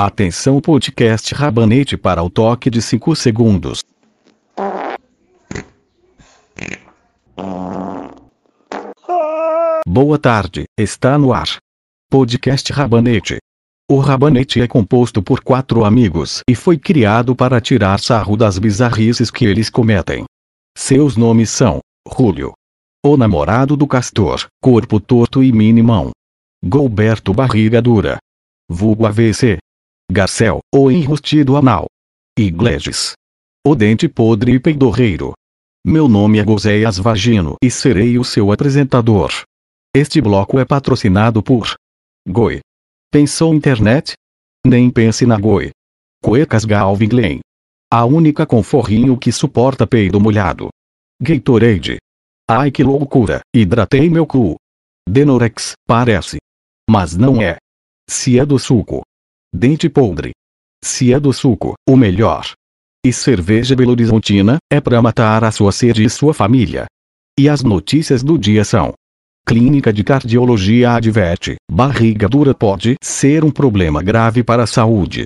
Atenção podcast Rabanete para o toque de 5 segundos. Boa tarde, está no ar. Podcast Rabanete. O Rabanete é composto por quatro amigos e foi criado para tirar sarro das bizarrices que eles cometem. Seus nomes são Julio, o namorado do Castor, corpo torto e minimão. Golberto Barriga Dura. Vulgo AVC. Garcel, o enrustido anal. Iglesias. O dente podre e peidorreiro. Meu nome é Gozeias Vagino e serei o seu apresentador. Este bloco é patrocinado por Goi. Pensou internet? Nem pense na Goi. Cuecas Galvin Klein. A única com forrinho que suporta peido molhado. Gatorade. Ai que loucura, hidratei meu cu. Denorex, parece. Mas não é. Se é do suco. Dente podre. Se é do suco, o melhor. E cerveja Belo Horizontina, é pra matar a sua sede e sua família. E as notícias do dia são. Clínica de Cardiologia adverte: barriga dura pode ser um problema grave para a saúde.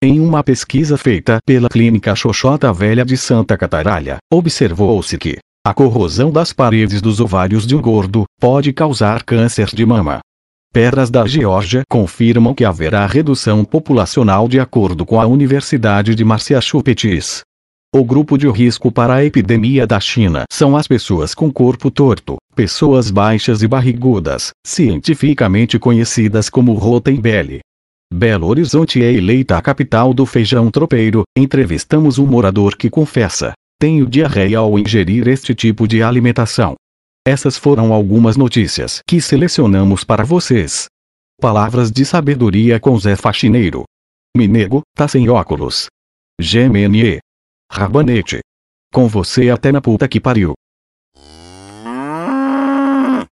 Em uma pesquisa feita pela Clínica Xoxota Velha de Santa Cataralha, observou-se que a corrosão das paredes dos ovários de um gordo pode causar câncer de mama. Pedras da Geórgia confirmam que haverá redução populacional de acordo com a Universidade de Massachusetts. O grupo de risco para a epidemia da China são as pessoas com corpo torto, pessoas baixas e barrigudas, cientificamente conhecidas como Rotenbele. Belo Horizonte é eleita a capital do feijão tropeiro. Entrevistamos um morador que confessa: tenho diarreia ao ingerir este tipo de alimentação. Essas foram algumas notícias que selecionamos para vocês. Palavras de sabedoria com Zé Faxineiro. Minego, tá sem óculos. GMNE. Rabanete. Com você até na puta que pariu.